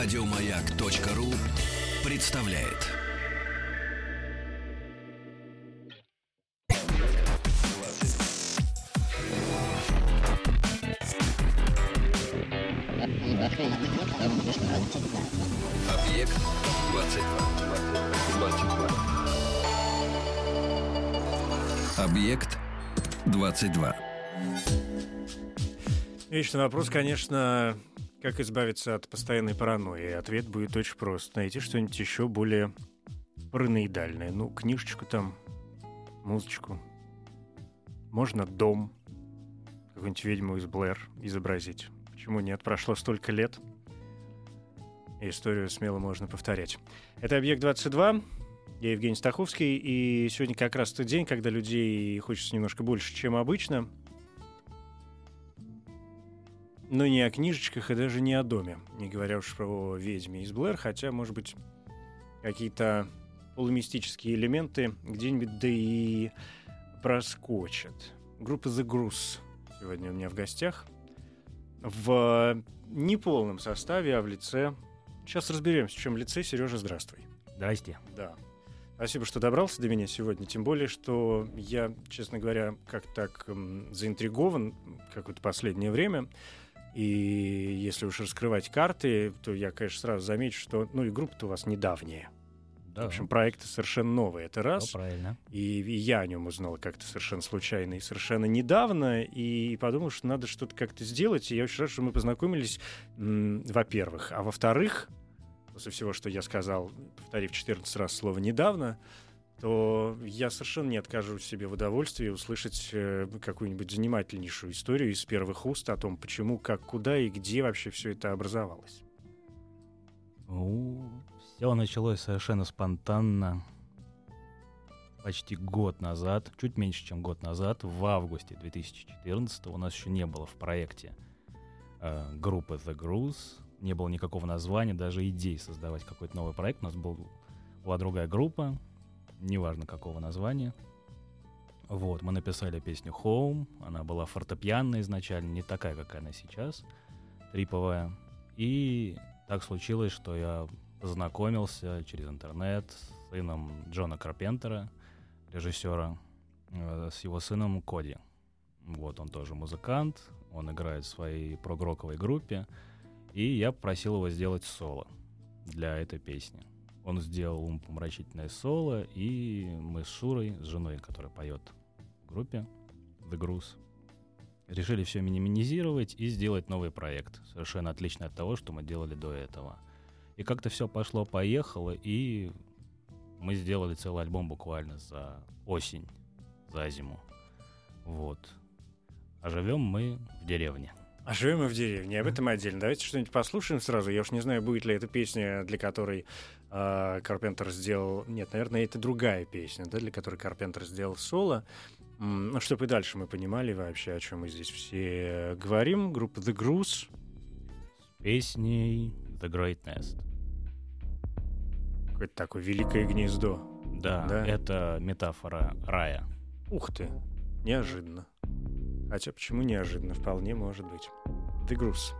Радиомаяк.ру представляет. Объект 22. Объект 22. Вечный вопрос, конечно, как избавиться от постоянной паранойи. Ответ будет очень прост. Найти что-нибудь еще более параноидальное. Ну, книжечку там, музычку. Можно дом, какую-нибудь ведьму из Блэр изобразить. Почему нет? Прошло столько лет. И историю смело можно повторять. Это «Объект-22». Я Евгений Стаховский, и сегодня как раз тот день, когда людей хочется немножко больше, чем обычно. Но не о книжечках и даже не о доме, не говоря уж про ведьме из Блэр, хотя, может быть, какие-то полумистические элементы где-нибудь да и проскочат. Группа The Груз сегодня у меня в гостях. В неполном составе, а в лице... Сейчас разберемся, в чем лице. Сережа, здравствуй. Здрасте. Да. Спасибо, что добрался до меня сегодня. Тем более, что я, честно говоря, как так заинтригован какое-то последнее время. И если уж раскрывать карты, то я, конечно, сразу замечу, что ну и группа-то у вас недавняя. Да, В общем, проект совершенно новый. Это раз. правильно. И, и я о нем узнал как-то совершенно случайно и совершенно недавно, и подумал, что надо что-то как-то сделать. И я очень рад, что мы познакомились, во-первых. А во-вторых, после всего, что я сказал, повторив 14 раз слово «недавно», то я совершенно не откажу себе в удовольствии услышать э, какую-нибудь занимательнейшую историю из первых уст о том, почему, как, куда и где вообще все это образовалось. все началось совершенно спонтанно. Почти год назад, чуть меньше, чем год назад, в августе 2014 у нас еще не было в проекте э, группы The Grues, не было никакого названия, даже идей создавать какой-то новый проект. У нас был, была другая группа, неважно какого названия. Вот, мы написали песню Home, она была фортепианная изначально, не такая, как она сейчас, триповая. И так случилось, что я познакомился через интернет с сыном Джона Карпентера, режиссера, э, с его сыном Коди. Вот, он тоже музыкант, он играет в своей прогроковой группе, и я попросил его сделать соло для этой песни. Он сделал умопомрачительное соло, и мы с Шурой, с женой, которая поет в группе The Груз, решили все минимизировать и сделать новый проект, совершенно отличный от того, что мы делали до этого. И как-то все пошло-поехало, и мы сделали целый альбом буквально за осень, за зиму. Вот. А живем мы в деревне. А живем мы в деревне, об этом отдельно. Давайте что-нибудь послушаем сразу. Я уж не знаю, будет ли эта песня, для которой Карпентер сделал... Нет, наверное, это другая песня, да, для которой Карпентер сделал соло. Ну, чтобы и дальше мы понимали вообще, о чем мы здесь все говорим. Группа The Груз. Песней The Great Nest. Какое-то такое великое гнездо. Да, Да. это метафора рая. Ух ты, неожиданно. Хотя почему неожиданно? Вполне может быть. The Груз.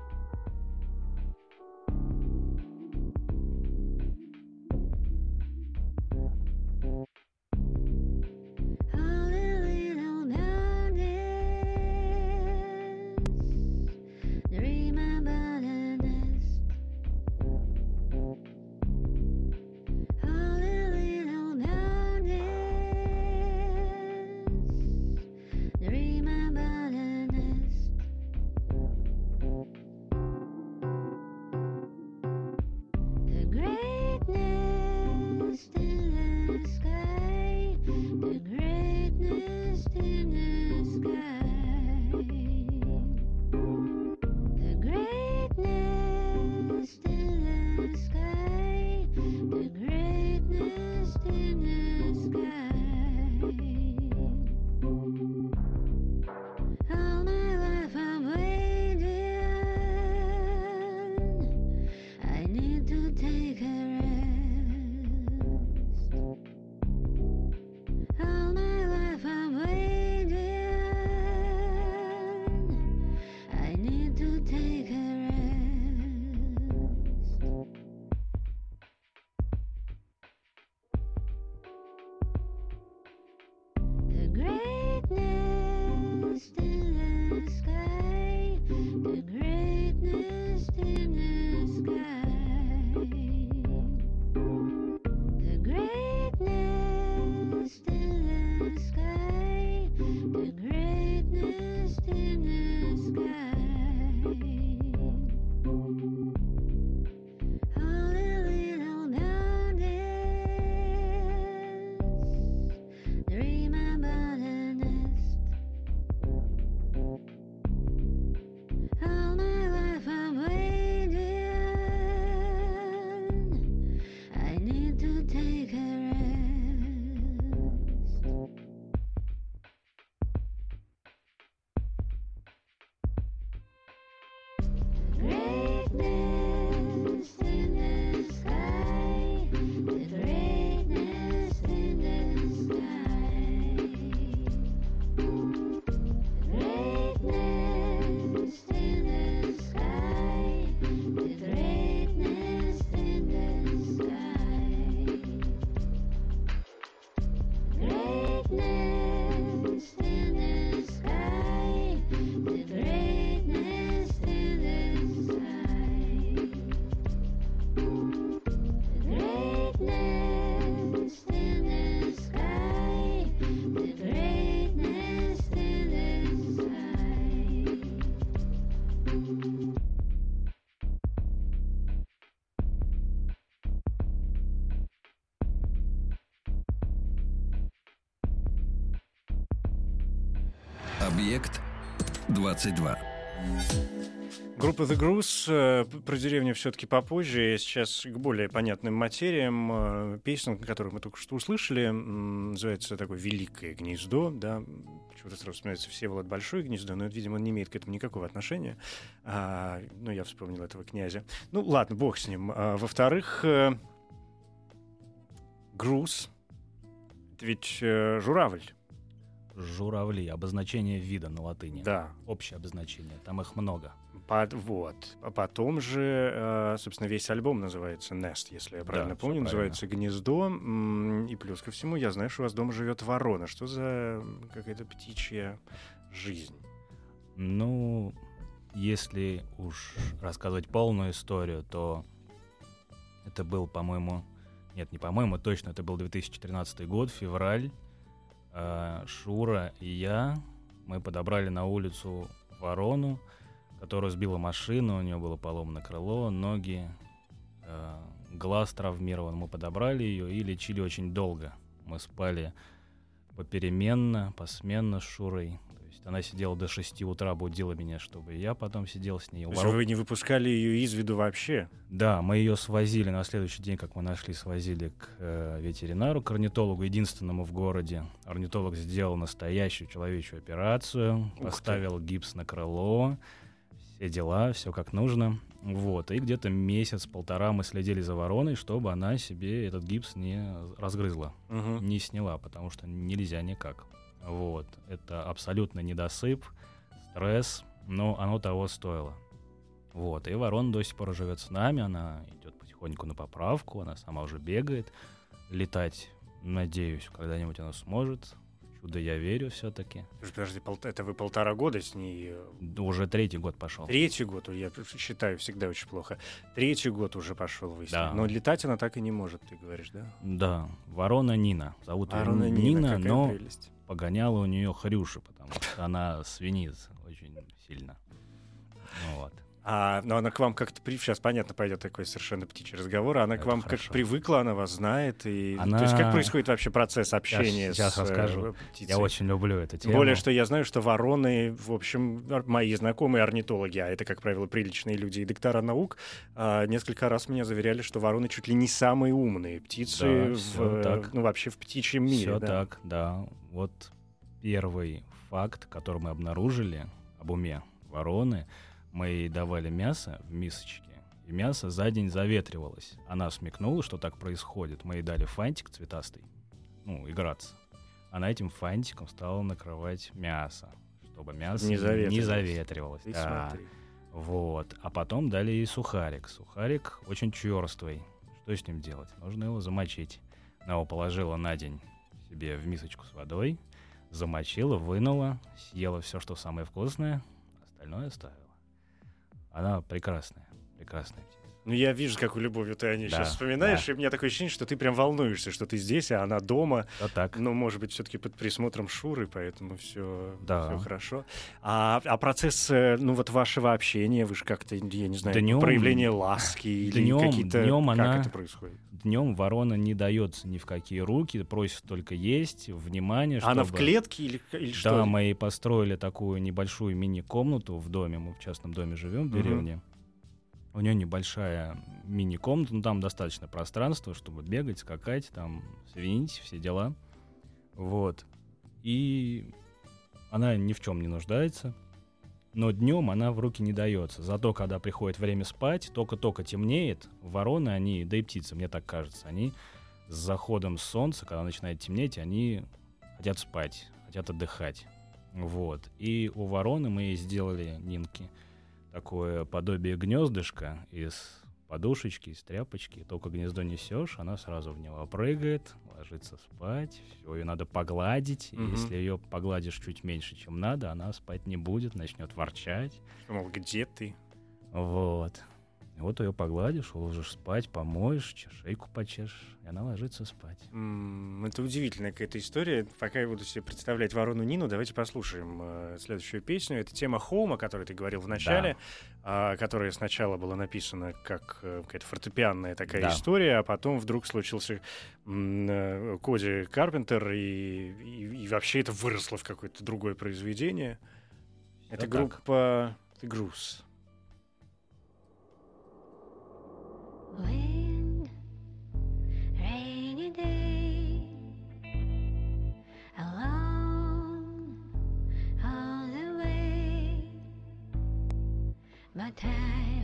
22. Группа The Груз э, про деревню все-таки попозже. Сейчас к более понятным материям. Э, песня, которую мы только что услышали, называется такое «Великое гнездо». Да? Почему-то сразу вспоминается Всеволод Большое гнездо, но, видимо, он не имеет к этому никакого отношения. А, ну, я вспомнил этого князя. Ну, ладно, бог с ним. А, во-вторых, э, груз. Это ведь журавль. Журавли, обозначение вида на латыни. Да. Общее обозначение, там их много. Под, вот. А потом же, э, собственно, весь альбом называется Nest, если я правильно всё помню, правильно. называется Гнездо. М, И плюс ко всему, я знаю, что у вас дома живет ворона. Что за какая-то птичья жизнь? Ну, если уж рассказывать полную историю, то это был, по-моему, нет, не по-моему, точно, это был 2013 год, февраль. Э, Шура и я, мы подобрали на улицу ворону, которую сбила машина, у нее было поломано крыло, ноги, э, глаз травмирован. Мы подобрали ее и лечили очень долго. Мы спали попеременно, посменно с Шурой. То есть она сидела до 6 утра, будила меня, чтобы я потом сидел с ней. То есть ворот- вы не выпускали ее из виду вообще? Да, мы ее свозили на следующий день, как мы нашли, свозили к э, ветеринару, к орнитологу, единственному в городе. Орнитолог сделал настоящую человечью операцию, ты. поставил гипс на крыло, все дела, все как нужно. Вот, и где-то месяц-полтора мы следили за вороной, чтобы она себе этот гипс не разгрызла Мгм. не сняла, потому что нельзя никак. Вот. Это абсолютно недосып, стресс, но оно того стоило. Вот. И ворона до сих пор живет с нами, она идет потихоньку на поправку, она сама уже бегает. Летать, надеюсь, когда-нибудь она сможет. Чудо я верю все-таки. Подожди, это вы полтора года с ней? э, Уже третий год пошел. Третий год, я считаю всегда очень плохо. Третий год уже пошел вы. Да. Но летать она так и не может, ты говоришь, да? Да, ворона Нина. Зовут ее Ворона Нина, Нина, какая но прелесть. Погоняла у нее хрюши, потому что она свинит очень сильно. Ну Вот. А, но она к вам как-то... При... Сейчас, понятно, пойдет такой совершенно птичий разговор. Она к Это вам как хорошо. привыкла, она вас знает. И... То есть Она- как происходит вообще процесс общения сейчас с э, расскажу. птицей? Я очень люблю эту Тем тему. более, что я знаю, что вороны, в общем, мои знакомые орнитологи, а это, как правило, приличные люди и доктора наук, а, несколько раз меня заверяли, что вороны чуть ли не самые умные птицы Да, в, э, так. ну, вообще в птичьем мире. Все да. так, да. Вот первый факт, который мы обнаружили об уме вороны, мы ей давали мясо в мисочке, и мясо за день заветривалось. Она смекнула, что так происходит. Мы ей дали фантик цветастый, ну, играться. Она этим фантиком стала накрывать мясо, чтобы мясо Не заветривалось. не заветривалось. Ты да. смотри. Вот. А потом дали ей сухарик. Сухарик очень черствый. Что с ним делать? Нужно его замочить. Она его положила на день себе в мисочку с водой, замочила, вынула, съела все, что самое вкусное, остальное оставила. Она прекрасная, прекрасная. Ну, я вижу, какую любовью ты о ней Да, сейчас вспоминаешь, да. и у меня такое ощущение, что ты прям волнуешься, что ты здесь, а она дома. Вот так. Ну, может быть, все-таки под присмотром Шуры, поэтому все, Да. хорошо. А, а процесс, э, ну, вот вашего общения, вы же как-то, я не знаю, Днём- проявление ласки или днём- какие-то... днём как она- это происходит? Днем ворона не дается ни в какие руки, просит только есть, внимание, Она в чтобы- клетке или, или что? Да, мы и построили такую небольшую мини-комнату в доме. Мы в частном доме живем в деревне. У нее небольшая мини-комната, но там достаточно пространства, чтобы бегать, скакать, там свинить, все дела. Вот. И она ни в чем не нуждается. Но днем она в руки не дается. Зато, когда приходит время спать, только-только темнеет, вороны, они, да и птицы, мне так кажется, они с заходом солнца, когда начинает темнеть, они хотят спать, хотят отдыхать. Вот. И у вороны мы сделали, Нинки, такое подобие гнездышка из подушечки, из тряпочки. Только гнездо несешь, она сразу в него прыгает, ложится спать. Все, ее надо погладить. Мгм. если ее погладишь чуть меньше, чем надо, она спать не будет, начнет ворчать. Мол, где ты? Вот. Вот ее погладишь, уложишь спать, помоешь, шейку почешешь, и она ложится спать. М, Это удивительная какая-то история. Пока я буду себе представлять ворону Нину, давайте послушаем э, следующую песню. Это тема Хоума, о которой ты говорил в начале, а, которая сначала была написана как э, какая-то фортепианная такая Да. история, а потом вдруг случился э, Коди Карпентер, и, и- и вообще это выросло в какое-то другое произведение. Это так. группа The Груз. Rainy day all the way, my time.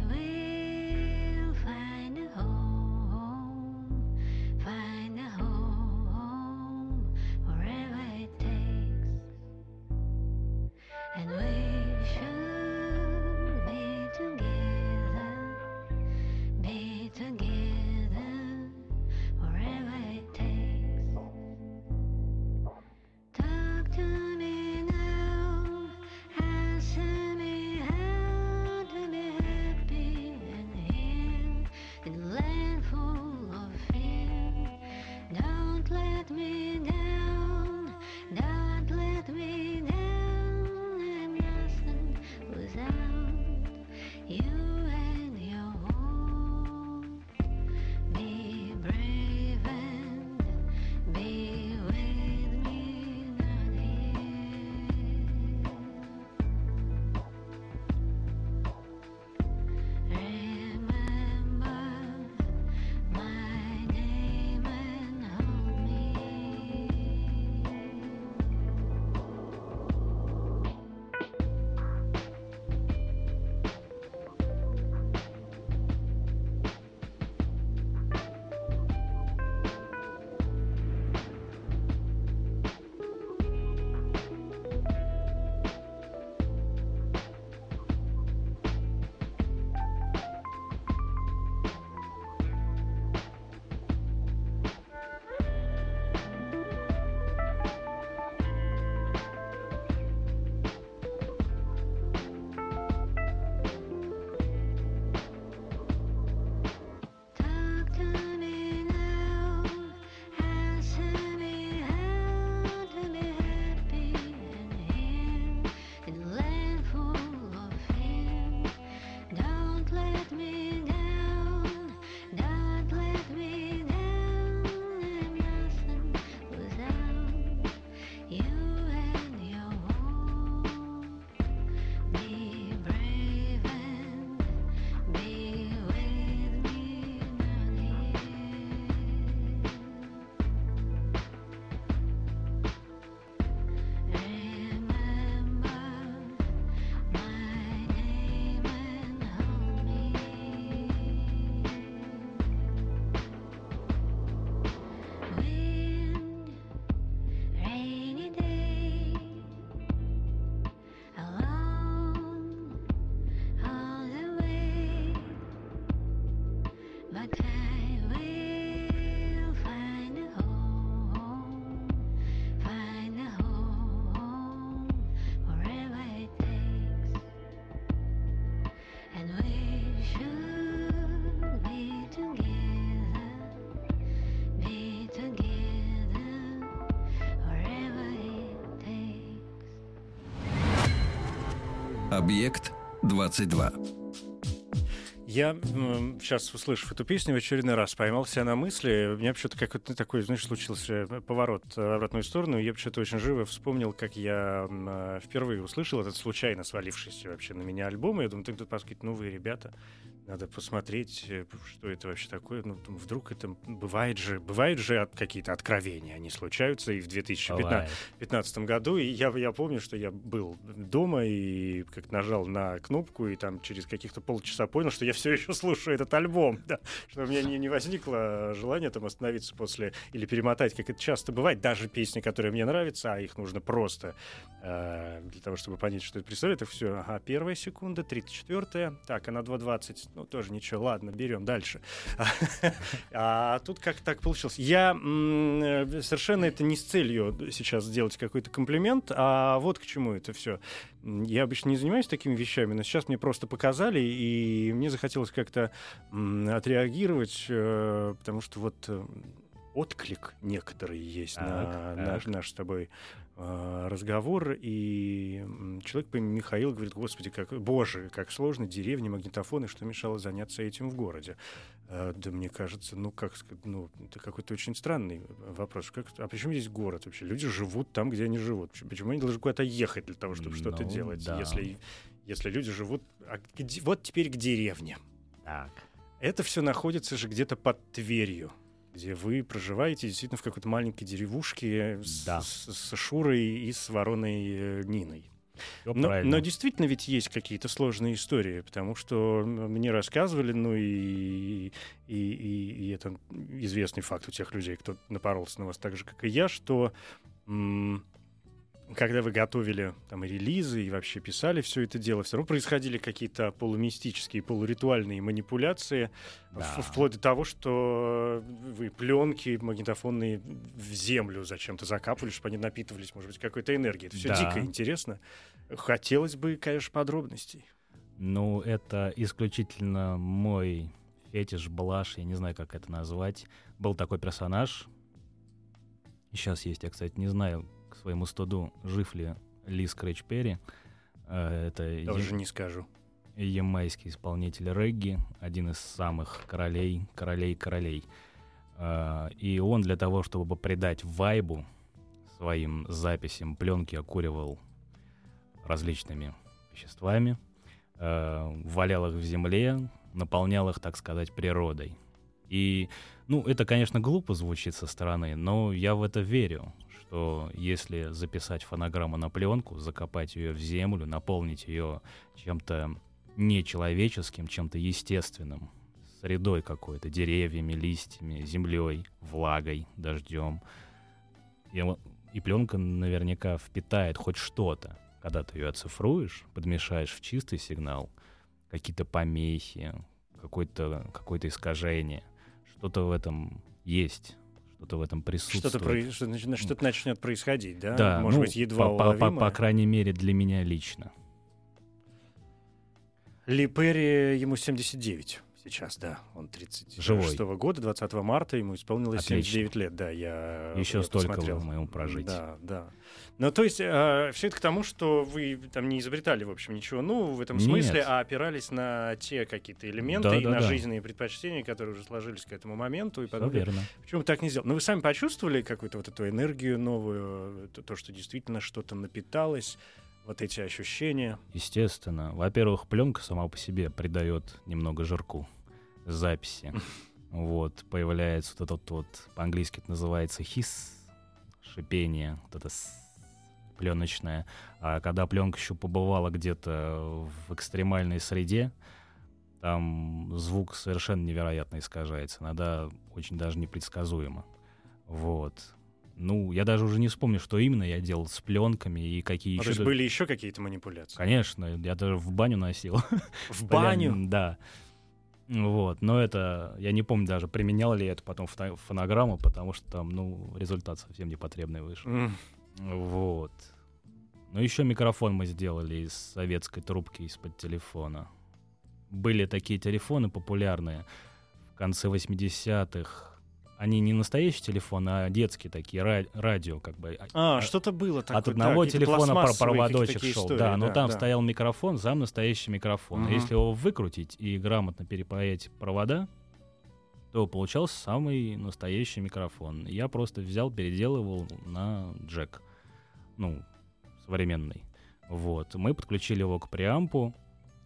Объект 22. Я сейчас, услышав эту песню, в очередной раз поймал себя на мысли. У меня почему-то какой-то такой, знаешь, случился поворот в обратную сторону. Я почему-то очень живо вспомнил, как я э, впервые услышал этот случайно свалившийся вообще на меня альбом. Я думаю, тут какие-то новые ребята. Надо посмотреть, э, что это вообще такое. Ну, вдруг это бывает же, бывают же от- какие-то откровения. Они случаются и в 2015 Бывает. 2015 году, и я, я помню, что я был дома и как нажал на кнопку, и там через каких-то полчаса понял, что я все еще слушаю этот альбом, да, что у меня не, не возникло желания там остановиться после или перемотать, как это часто бывает, даже песни, которые мне нравятся, а их нужно просто э, для того, чтобы понять, что это представляет, это все, ага, первая секунда, 34-я, так, она 2.20, ну, тоже ничего, ладно, берем дальше. А тут как так получилось? Я совершенно это не с целью сейчас сделать какой-то комплимент, а вот к чему это все. Я обычно не занимаюсь такими вещами, но сейчас мне просто показали, и мне захотелось как-то отреагировать, э, потому что вот э, отклик некоторый есть на так. наш, наш с тобой разговор, и человек по имени Михаил говорит, господи, как, боже, как сложно, деревни, магнитофоны, что мешало заняться этим в городе? Э, да мне кажется, ну, как ну, это какой-то очень странный вопрос. Как, а почему здесь город вообще? Люди живут там, где они живут. Почему- они должны куда-то ехать для того, чтобы что-то Ну, делать, да. если, если люди живут... а вот теперь к деревне. Так. Это все находится же где-то под Тверью, где вы проживаете действительно в какой-то маленькой деревушке Да. с- с Шурой и с вороной э, Ниной. Но, правильно. но действительно ведь есть какие-то сложные истории, потому что мне рассказывали, ну и, и, и- и это известный факт у тех людей, кто напоролся на вас так же, как и я, что м, когда вы готовили там и релизы, и вообще писали все это дело, все равно происходили какие-то полумистические, полуритуальные манипуляции, Да. вплоть до того, что вы пленки магнитофонные в землю зачем-то закапывали, чтобы они напитывались, может быть, какой-то энергией. Это все Да. дико интересно. Хотелось бы, конечно, подробностей. Ну, это исключительно мой фетиш, блаш, я не знаю, как это назвать. Был такой персонаж. Сейчас есть, я, кстати, не знаю, своему студу, жив ли Ли Скрэч Перри. Э, Это Тоже не скажу. ямайский исполнитель регги, один из самых королей, королей, королей. А, И он для того, чтобы придать вайбу своим записям пленки окуривал различными веществами, а, валял их в земле, наполнял их, так сказать, природой. И, ну, это, конечно, глупо звучит со стороны, но я в это верю, что если записать фонограмму на пленку, закопать ее в землю, наполнить ее чем-то нечеловеческим, чем-то естественным, средой какой-то, деревьями, листьями, землей, влагой, дождем. И, и пленка наверняка впитает хоть что-то. Когда ты ее оцифруешь, подмешаешь в чистый сигнал, какие-то помехи, какое-то какое искажение, что-то в этом есть, что-то в этом присутствует. Что-то, про- что-то начнет происходить, да? Да, Может ну, быть, едва по, по- по- по крайней мере, для меня лично. Ли Перри, ему 79 сейчас, да. Он 36 Живой. года, 20 марта, ему исполнилось Отлично. 79 лет, да, я Еще я столько посмотрел. вы моему прожить. Да, да. Ну, то есть, все это к тому, что вы там не изобретали, в общем, ничего нового в этом Нет. смысле, а опирались на те какие-то элементы и на Да-да-да. жизненные предпочтения, которые уже сложились к этому моменту и подумали, верно. почему так не сделать? Но вы сами почувствовали какую-то вот эту энергию новую, то, то, что действительно что-то напиталось, вот эти ощущения? Естественно. Во-первых, пленка сама по себе придает немного жирку записи. Вот, появляется вот этот вот, по-английски это называется хис, шипение, вот это пленочное. А когда пленка еще побывала где-то в экстремальной среде, там звук совершенно невероятно искажается. Иногда очень даже непредсказуемо. Вот. Ну, я даже уже не вспомню, что именно я делал с пленками и какие Ну, еще... то есть были еще какие-то манипуляции? Конечно, я даже в баню носил. В баню? Да. Вот, но это, я не помню даже, применял ли я это потом в фонограмму, потому что там, ну, результат совсем непотребный вышел. М, Вот. Ну, еще микрофон мы сделали из советской трубки из-под телефона. Были такие телефоны популярные в конце 80-х. Они не настоящие телефоны, а детские такие, ра- радио как бы. А, что-то было такое. От одного да, телефона проводочек шел. истории, да, но там да. стоял микрофон, сам настоящий микрофон. Мгм. Если его выкрутить и грамотно перепаять провода, то получался самый настоящий микрофон. Я просто взял, переделывал на джек. Ну, современный. Вот. Мы подключили его к преампу,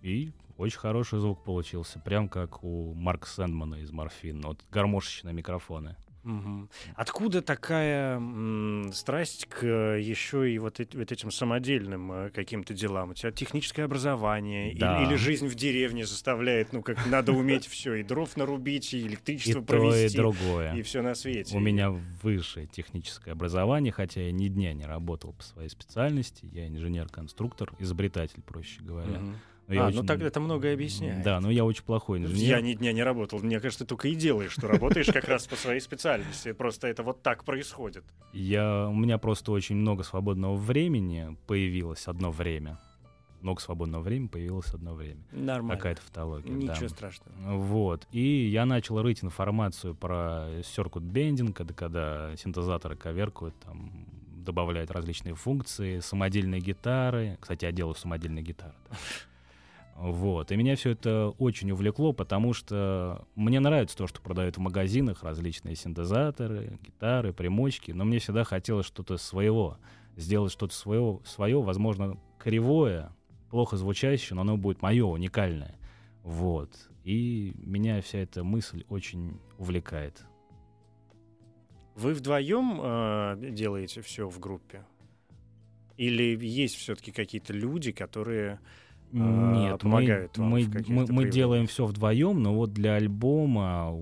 и очень хороший звук получился. Прям как у Марка Сэндмана из Морфин. Вот гармошечные микрофоны. Мгм. Откуда такая м, страсть к еще и вот, эт- вот этим самодельным э, каким-то делам? У тебя техническое образование или- Да. или, жизнь в деревне заставляет, ну как надо уметь все, и дров нарубить, и И электричество то, и провести, другое. и все на свете. У меня высшее техническое образование, хотя я ни дня не работал по своей специальности. Я инженер-конструктор, изобретатель, проще говоря. Мгм. Но я А, очень- ну так это многое объясняет. Да, но я очень плохой инженер. Я ни дня не работал. Мне кажется, ты только и делаешь, что работаешь как раз по своей специальности. Просто это вот так происходит. Я, у меня просто очень много свободного времени появилось одно время. много свободного времени появилось одно время. Нормально. Какая-то тавтология. да. Ничего страшного. Вот. И я начал рыть информацию про circuit bending, когда, когда синтезаторы коверкуют, там, добавляют различные функции, самодельные гитары. Кстати, я делаю самодельные гитары. да. Вот. И меня все это очень увлекло, потому что мне нравится то, что продают в магазинах, различные синтезаторы, гитары, примочки, но мне всегда хотелось что-то своего, сделать что-то свое, свое, возможно, кривое, плохо звучащее, но оно будет мое, уникальное. Вот. И меня вся эта мысль очень увлекает. Вы вдвоем э, делаете все в группе? Или есть все-таки какие-то люди, которые... Нет, мы, помогают вам мы, в каких-то мы, мы проявлениях? делаем все вдвоем, но вот для альбома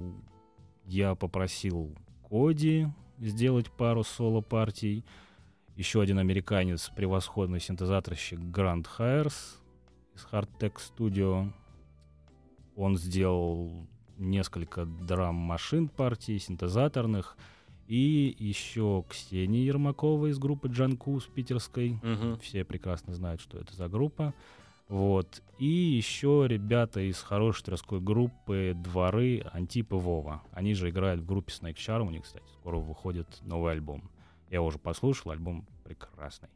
я попросил Коди сделать пару соло-партий. Еще один американец, превосходный синтезаторщик Грант Хайерс из Hardtech Studio. Он сделал несколько драм-машин партий, синтезаторных. И еще Ксения Ермакова из группы Джанкус питерской. Мгм. Все прекрасно знают, что это за группа. Вот. И еще ребята из хорошей тверской группы «Дворы» Антип и Вова. Они же играют в группе Snake Charm. У них, кстати, скоро выходит новый альбом. Я уже послушал, альбом прекрасный.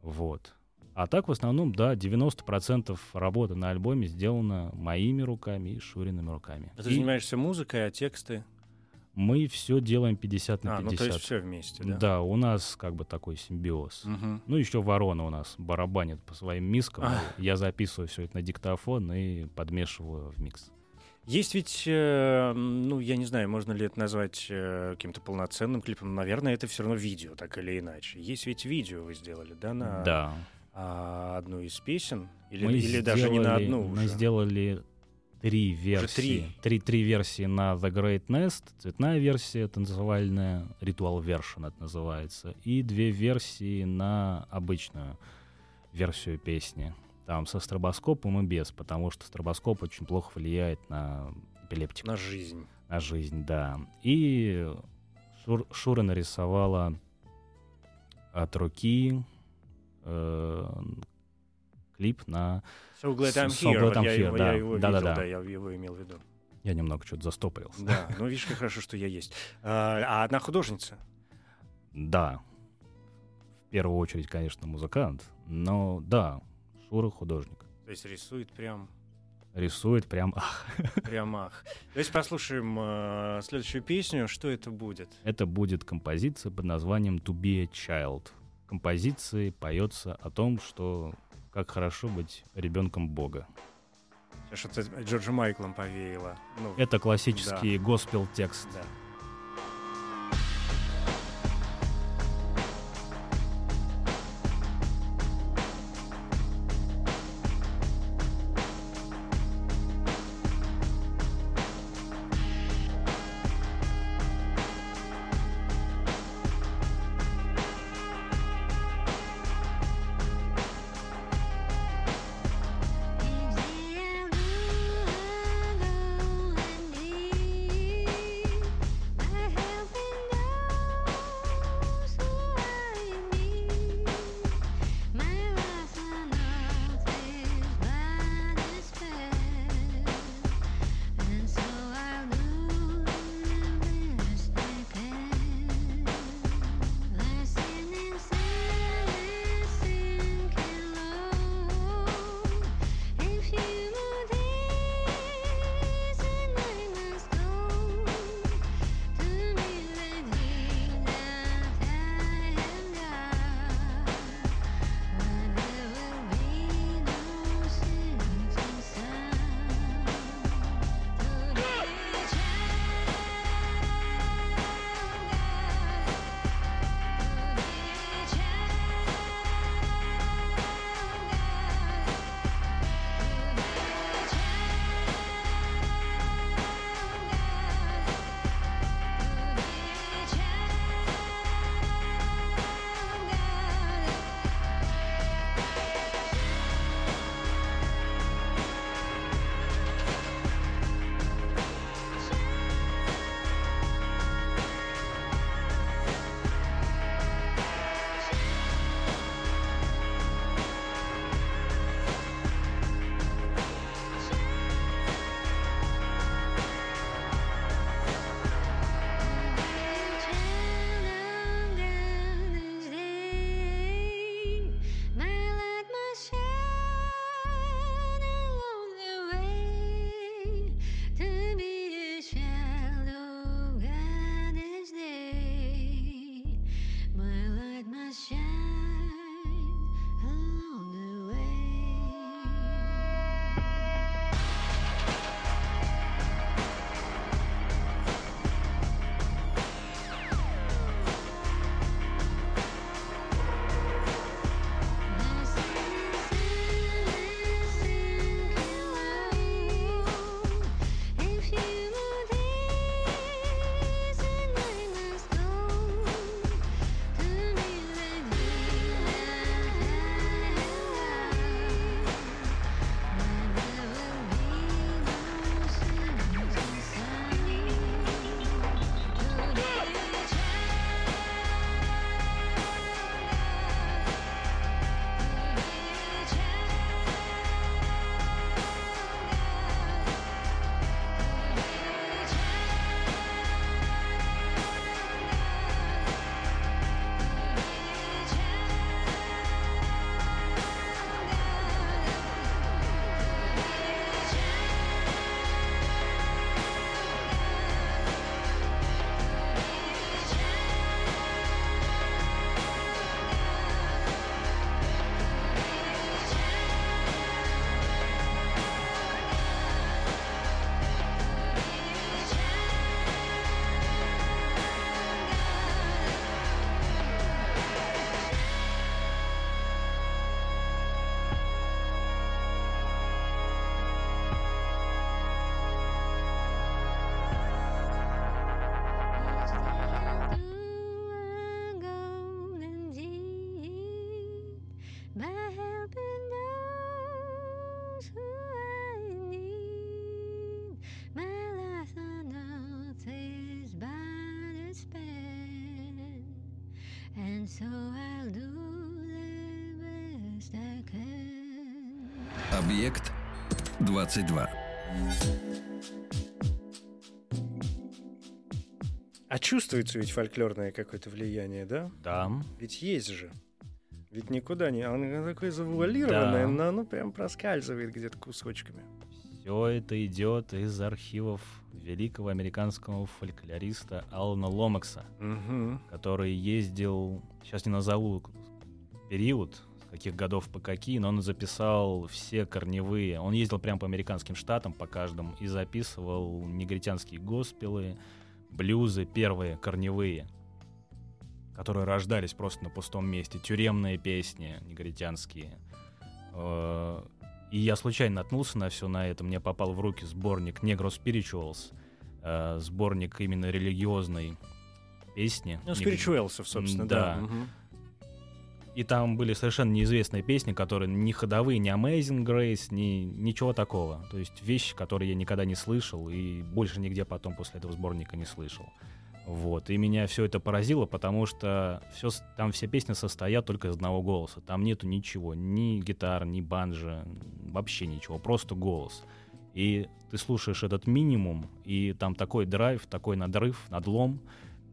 Вот. А так, в основном, да, 90% работы на альбоме сделано моими руками и Шуриными руками. А ты И занимаешься музыкой, а тексты? Мы все делаем 50 на А, 50. ну то есть все вместе, да? да, у нас как бы такой симбиоз. Мгм. Ну, еще ворона у нас барабанит по своим мискам. А. Я записываю все это на диктофон и подмешиваю в микс. Есть ведь, э, ну, я не знаю, можно ли это назвать э, каким-то полноценным клипом. Наверное, это все равно видео, так или иначе. Есть ведь видео вы сделали, да, на Да. а, одну из песен? Или, Мы или даже не на сделали- одну Мы уже? сделали три версии. три. Три, три версии на The Great Nest. Цветная версия, танцевальная, Ritual Version это называется. И две версии на обычную версию песни. Там со стробоскопом и без, потому что стробоскоп очень плохо влияет на эпилептику. На жизнь. На жизнь, да. И Шур- Шура нарисовала от руки э, клип на... So glad I'm So here. glad I'm я, here, его, да. я его видел, Да-да-да. да, я его имел в виду. Я немного что-то застопорился. Да, ну видишь, как хорошо, что я есть. А, а одна художница? Да. В первую очередь, конечно, музыкант, но да, Шура художник. То есть рисует прям, Рисует прям... ах. прям ах. Давайте послушаем э, следующую песню. Что это будет? Это будет композиция под названием «To be a child». В композиции поется о том, что как хорошо быть ребенком Бога. Сейчас что-то Джорджа Майклом повеяло. Ну, Это классический госпел текст. да. And so I'll do the best I can. Объект 22. А чувствуется ведь фольклорное какое-то влияние, да? Да. Ведь есть же. Ведь никуда не... Оно такое завуалированное, Да. но оно прям проскальзывает где-то кусочками. Все это идет из архивов великого американского фольклориста Алана Ломакса, Мгм. который ездил, сейчас не назову период, с каких годов по какие, но он записал все корневые. Он ездил прямо по американским штатам, по каждому, и записывал негритянские госпелы, блюзы, первые корневые, которые рождались просто на пустом месте, тюремные песни негритянские. Э, И я случайно наткнулся на все на это. Мне попал в руки сборник Negro Spirituals, э, сборник именно религиозной песни. Ну, спиричуэлсов, собственно, да. Да. И там были совершенно неизвестные песни, которые не ходовые, не Amazing Grace, ни, ничего такого. То есть вещи, которые я никогда не слышал и больше нигде потом после этого сборника не слышал. Вот. И меня все это поразило, потому что всё, с- там все песни состоят только из одного голоса. Там нету ничего, ни гитар, ни банджа, вообще ничего, просто голос. И ты слушаешь этот минимум, и там такой драйв, такой надрыв, надлом,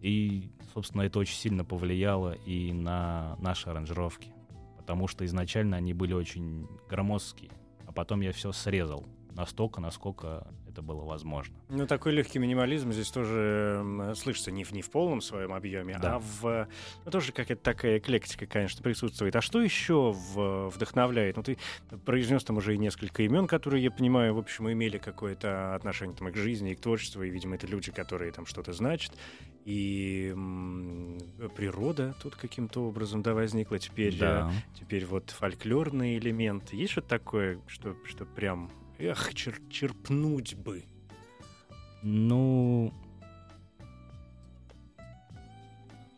и, собственно, это очень сильно повлияло и на наши аранжировки. Потому что изначально они были очень громоздкие. А потом я все срезал настолько, насколько это было возможно. Ну, такой легкий минимализм здесь тоже слышится не в, не в полном своем объеме, Да. а в... Ну, тоже какая-то такая эклектика, конечно, присутствует. А что еще в- вдохновляет? Ну, ты произнес там уже и несколько имен, которые, я понимаю, в общем, имели какое-то отношение там, и к жизни, и к творчеству, и, видимо, это люди, которые там что-то значат. И м, природа тут каким-то образом, да, возникла. Теперь, э, Да. теперь вот фольклорные элементы. Есть что-то такое, что, что прям... Эх, чер- черпнуть бы. Ну,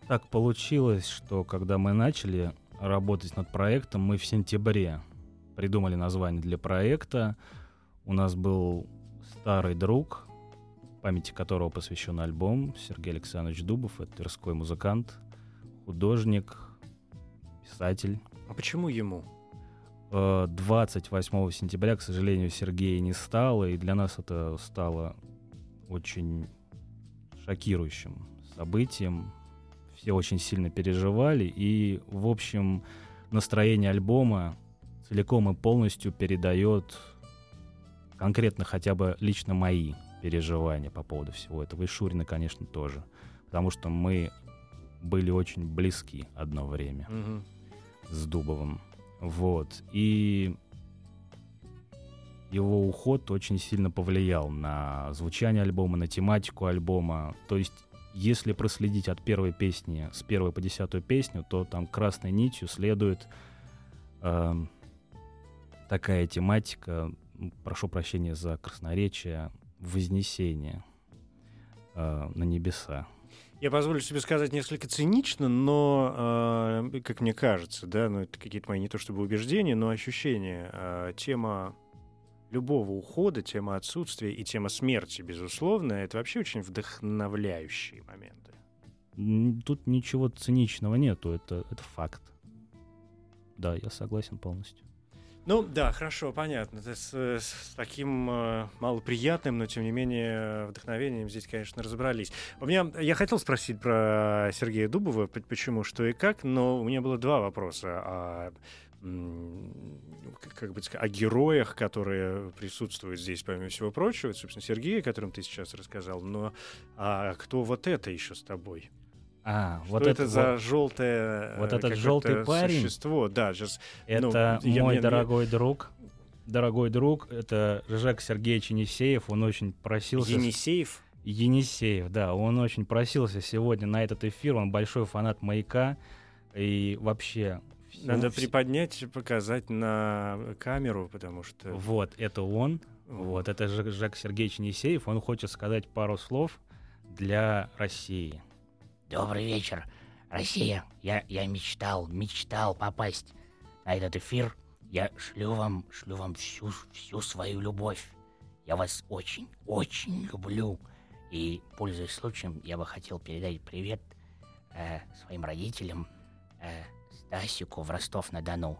так получилось, что когда мы начали работать над проектом, мы в сентябре придумали название для проекта. У нас был старый друг, памяти которого посвящен альбом, Сергей Александрович Дубов, это тверской музыкант, художник, писатель. А почему ему? Э, 28 сентября, к сожалению, Сергея не стало, и для нас это стало очень шокирующим событием. Все очень сильно переживали, и, в общем, настроение альбома целиком и полностью передает конкретно хотя бы лично мои переживания по поводу всего этого. И Шурина, конечно, тоже. Потому что мы были очень близки одно время Мгм. с Дубовым. Вот. И его уход очень сильно повлиял на звучание альбома, на тематику альбома. То есть, если проследить от первой песни, с первой по десятую песню, то там красной нитью следует эм, такая тематика, прошу прощения за красноречие, вознесение э, на небеса. Я позволю себе сказать несколько цинично, но, э, как мне кажется, да, ну это какие-то мои не то чтобы убеждения, но ощущения. Э, тема любого ухода, тема отсутствия и тема смерти, безусловно, это вообще очень вдохновляющие моменты. Тут ничего циничного нету, это, это факт. Да, я согласен полностью. Ну да, хорошо, понятно. С, с таким э, малоприятным, но тем не менее вдохновением здесь, конечно, разобрались. У меня, я хотел спросить про Сергея Дубова, почему, что и как, но у меня было два вопроса к- как бы о героях, которые присутствуют здесь, помимо всего прочего. Собственно, Сергей, о котором ты сейчас рассказал. Но а кто вот это еще с тобой? А, Что вот это, это, за вот- желтое вот э, этот какое-то желтый парень? существо? Да, сейчас это ну, я- мой мне- дорогой друг. Дорогой друг, это Жак Сергеевич Енисеев. Он очень просился... Енисеев. Енисеев, да, он очень просился сегодня на этот эфир. Он большой фанат «Маяка». И вообще... Надо приподнять и показать на камеру, потому что... Вот, это он. Вот, это Жак Сергеевич Енисеев. Он хочет сказать пару слов для России. Добрый вечер, Россия. Я, я мечтал, мечтал попасть на этот эфир. Я шлю вам, шлю вам всю, всю свою любовь. Я вас очень, очень люблю. И, пользуясь случаем, я бы хотел передать привет э, своим родителям, э, Стасику в Ростов-на-Дону,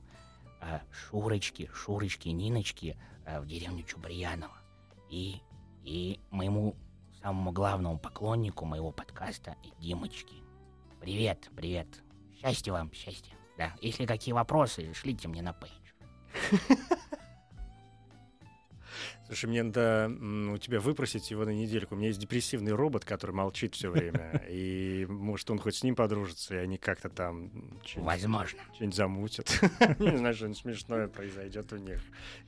э, Шурочке, Шурочке, Ниночке э, в деревню Чубрияново и, и моему самому главному поклоннику моего подкаста Димочке. Привет, привет. Счастья вам, счастья. Да, если какие вопросы, шлите мне на пейдж. Слушай, мне надо у тебя выпросить его на недельку. У меня есть депрессивный робот, который молчит все время. И может он хоть с ним подружится, и они как-то там Возможно. что-нибудь замутят. Не знаю, что-нибудь смешное произойдет у них.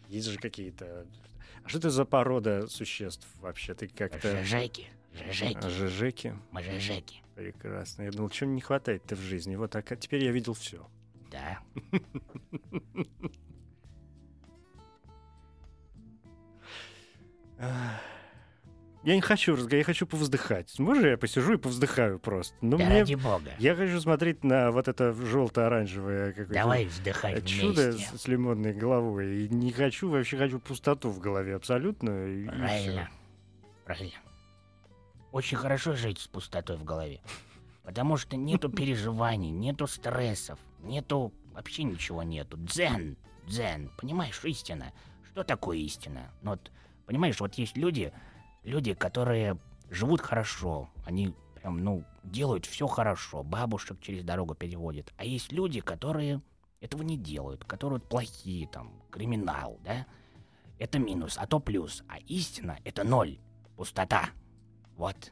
Есть же какие-то... А что это за порода существ вообще? Ты как-то... Жижеки, жижеки, Жижеки. мы жижеки. Прекрасно. Я думал, чего не хватает-то в жизни. Вот так, а теперь я видел все. Да. Я не хочу разговаривать, я хочу повздыхать. Можно я посижу и повздыхаю просто? Ну, да мне... ради бога. Я хочу смотреть на вот это желто-оранжевое какое-то Давай вздыхать чудо вместе. с, с лимонной головой. И не хочу, вообще хочу пустоту в голове абсолютно. Правильно. Правильно. Очень хорошо жить с пустотой в голове. Потому что нету переживаний, нету стрессов, нету... Вообще ничего нету. Дзен, дзен. Понимаешь, истина. Что такое истина? Ну вот, понимаешь, вот есть люди, люди, которые живут хорошо. Они прям, ну, делают все хорошо. Бабушек через дорогу переводят. А есть люди, которые этого не делают, которые плохие, там, криминал, да? Это минус, а то плюс. А истина — это ноль. Пустота. Вот.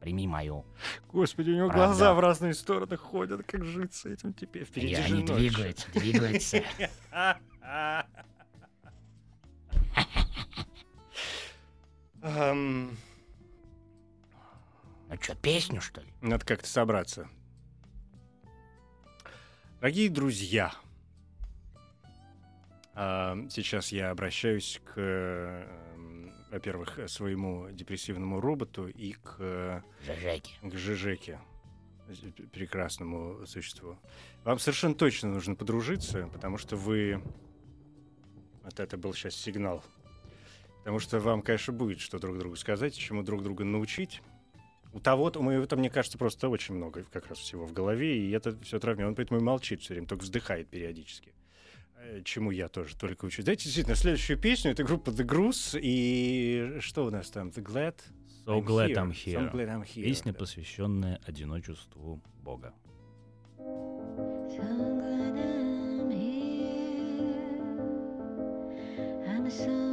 Прими мою. Господи, у него Правда. глаза в разные стороны ходят. Как жить с этим теперь? Впереди И же они ночь. двигаются, двигаются. Ам, Ну что, песню, что ли? Надо как-то собраться. Дорогие друзья, а, сейчас я обращаюсь к, эм, во-первых, своему депрессивному роботу и к, э, Жижеки. к Жижеке, прекрасному существу. Вам совершенно точно нужно подружиться, потому что вы... Вот это был сейчас сигнал. Потому что вам, конечно, будет что друг другу сказать, чему друг друга научить. У того-то, у моего, мне кажется, просто очень много как раз всего в голове, и это все травмирует. Он поэтому и молчит все время, только вздыхает периодически. Э, Чему я тоже только учусь. Дайте действительно следующую песню. Это группа The Груз. И что у нас там? The Glad? So glad I'm So here. glad I'm here. Песня, Да. посвященная одиночеству Бога. So glad I'm here. I'm so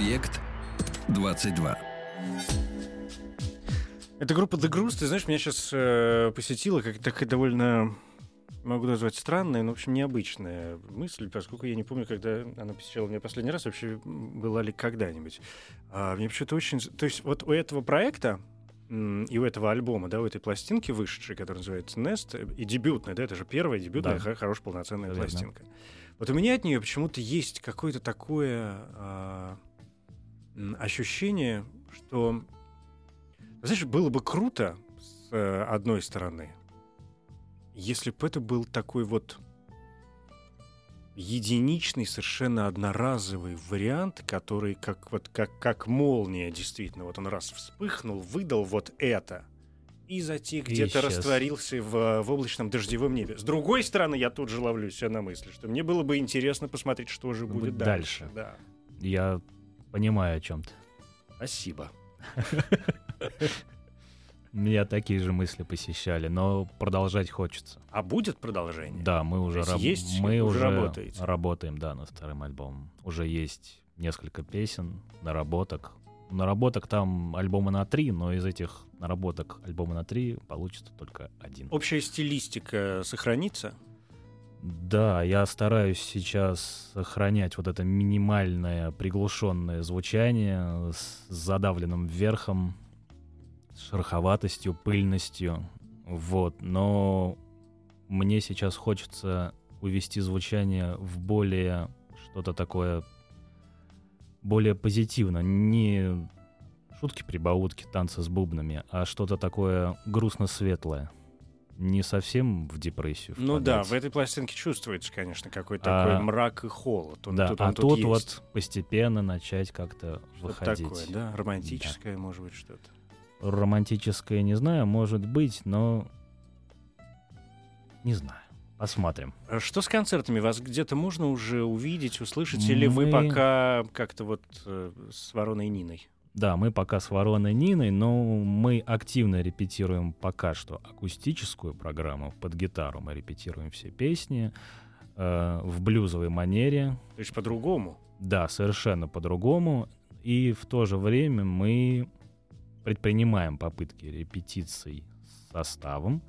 Объект 22. Эта группа The Груз, ты знаешь, меня сейчас посетила как такая довольно, могу назвать, странная, но, в общем, необычная мысль, поскольку я не помню, когда она посещала меня последний раз, вообще была ли когда-нибудь. А, мне почему-то очень... То есть вот у этого проекта и у этого альбома, да, у этой пластинки вышедшей, которая называется Nest, э, и дебютная, да, это же первая дебютная, Да. хо- хорошая полноценная Верно. пластинка. Вот у меня от нее почему-то есть какое-то такое а, ощущение, что, знаешь, было бы круто с э, одной стороны, если бы это был такой вот единичный, совершенно одноразовый вариант, который как вот как, как молния действительно, вот он раз вспыхнул, выдал вот это, и затем И где-то растворился в, в облачном дождевом небе. С другой стороны, я тут же ловлю себя на мысли, что мне было бы интересно посмотреть, что же будет Будет дальше. дальше. Да. Я понимаю о чем-то. Спасибо. Меня такие же мысли посещали, но продолжать хочется. А будет продолжение? Да, мы уже, есть раб- есть, мы уже уже работаете? работаем, да, над вторым альбомом. Уже есть несколько песен, наработок. Наработок там альбома на три, но из этих наработок альбома на три получится только один. Общая стилистика сохранится? Да, я стараюсь сейчас сохранять вот это минимальное приглушенное звучание с задавленным верхом, с шероховатостью, пыльностью. Вот, но мне сейчас хочется увести звучание в более что-то такое более позитивно. Не шутки-прибаутки, танцы с бубнами, а что-то такое грустно-светлое. Не совсем в депрессию Ну да, в этой пластинке чувствуется, конечно, какой-то А, такой мрак и холод. Он, да, тут, а он тут есть. вот постепенно начать как-то выходить. такое, да? Романтическое, может быть, что-то. Романтическое, не знаю, может быть, но не знаю. Посмотрим. А Что с концертами? Вас где-то можно уже увидеть, услышать? Или вы Мы- пока как-то вот э, с Вороной Ниной? Да, мы пока с Вороной Ниной, но мы активно репетируем пока что акустическую программу под гитару. Мы репетируем все песни э, в блюзовой манере. То есть по-другому? Да, совершенно по-другому. И в то же время мы предпринимаем попытки репетиций с составом,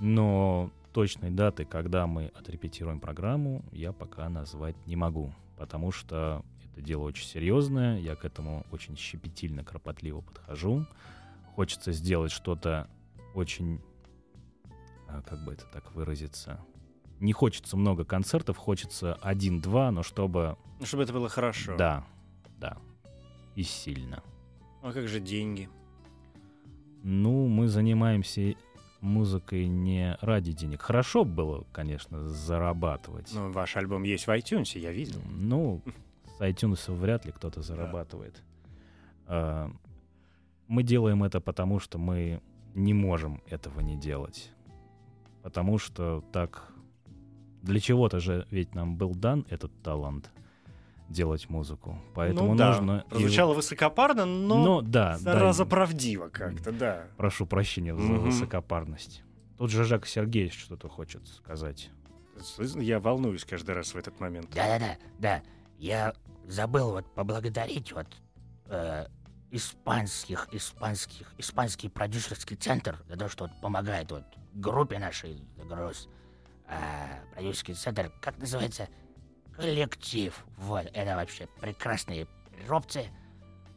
но точной даты, когда мы отрепетируем программу, я пока назвать не могу, потому что это дело очень серьезное, я к этому очень щепетильно, кропотливо подхожу. Хочется сделать что-то очень, а, как бы это так выразиться, не хочется много концертов, хочется один-два, но чтобы Ну, чтобы это было хорошо. да, да. И сильно. А как же деньги? Ну, мы занимаемся музыкой не ради денег. Хорошо было, конечно, зарабатывать. Ну, ваш альбом есть в iTunes, я видел. Ну, с iTunes вряд ли кто-то зарабатывает. А, Мы делаем это потому, что мы не можем этого не делать. Потому что так... Для чего-то же ведь нам был дан этот талант делать музыку. Поэтому ну, да. нужно... и- Прозвучало высокопарно, но, Ну, да, да. зараза правдиво как-то, да. Прошу прощения за Мгм. высокопарность. Тут же Жак Сергеевич что-то хочет сказать. Я волнуюсь каждый раз в этот момент. Да-да-да, да. Я забыл вот поблагодарить вот э, испанских, испанских, испанский продюсерский центр за то, что вот помогает вот группе нашей Gross. А, продюсерский центр, как называется? Коллектив. Вот, это вообще прекрасные ропцы.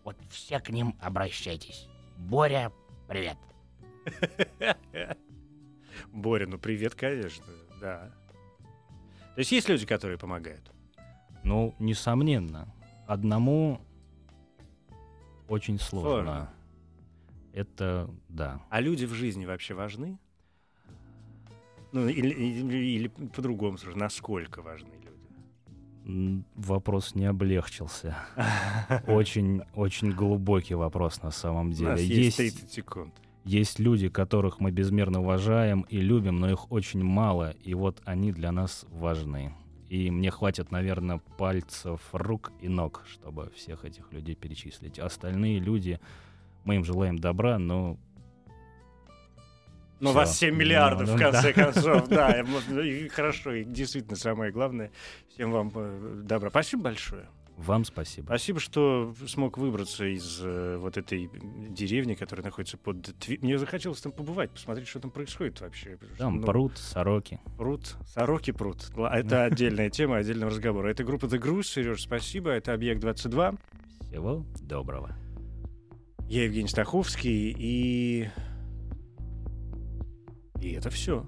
Вот все к ним обращайтесь. Боря, привет. Боря, ну привет, конечно, да. То есть есть люди, которые помогают? Ну, несомненно, одному очень сложно. Сложно. Это, да. А люди в жизни вообще важны? Ну, или, или- или по-другому сразу, насколько важны люди? Вопрос не облегчился. Очень, очень глубокий вопрос на самом У деле. нас есть 30 секунд. Есть люди, которых мы безмерно уважаем и любим, но их очень мало, и вот они для нас важны. И мне хватит, наверное, пальцев рук и ног, чтобы всех этих людей перечислить. Остальные люди, мы им желаем добра, но Но Всё. вас 7 миллиардов, Ну, в ну, конце концов, да. и вот, И хорошо, и действительно, самое главное, всем вам э, добра. Спасибо большое. Вам спасибо. Спасибо, что смог выбраться из э, вот этой деревни, которая находится под... Мне захотелось там побывать, посмотреть, что там происходит вообще. Там ну, пруд, сороки. Пруд, сороки пруд. Это отдельная тема, отдельный разговор. Это группа The Груз, Сереж, спасибо. Это Объект 22. Всего доброго. Я Евгений Стаховский, и... И это все.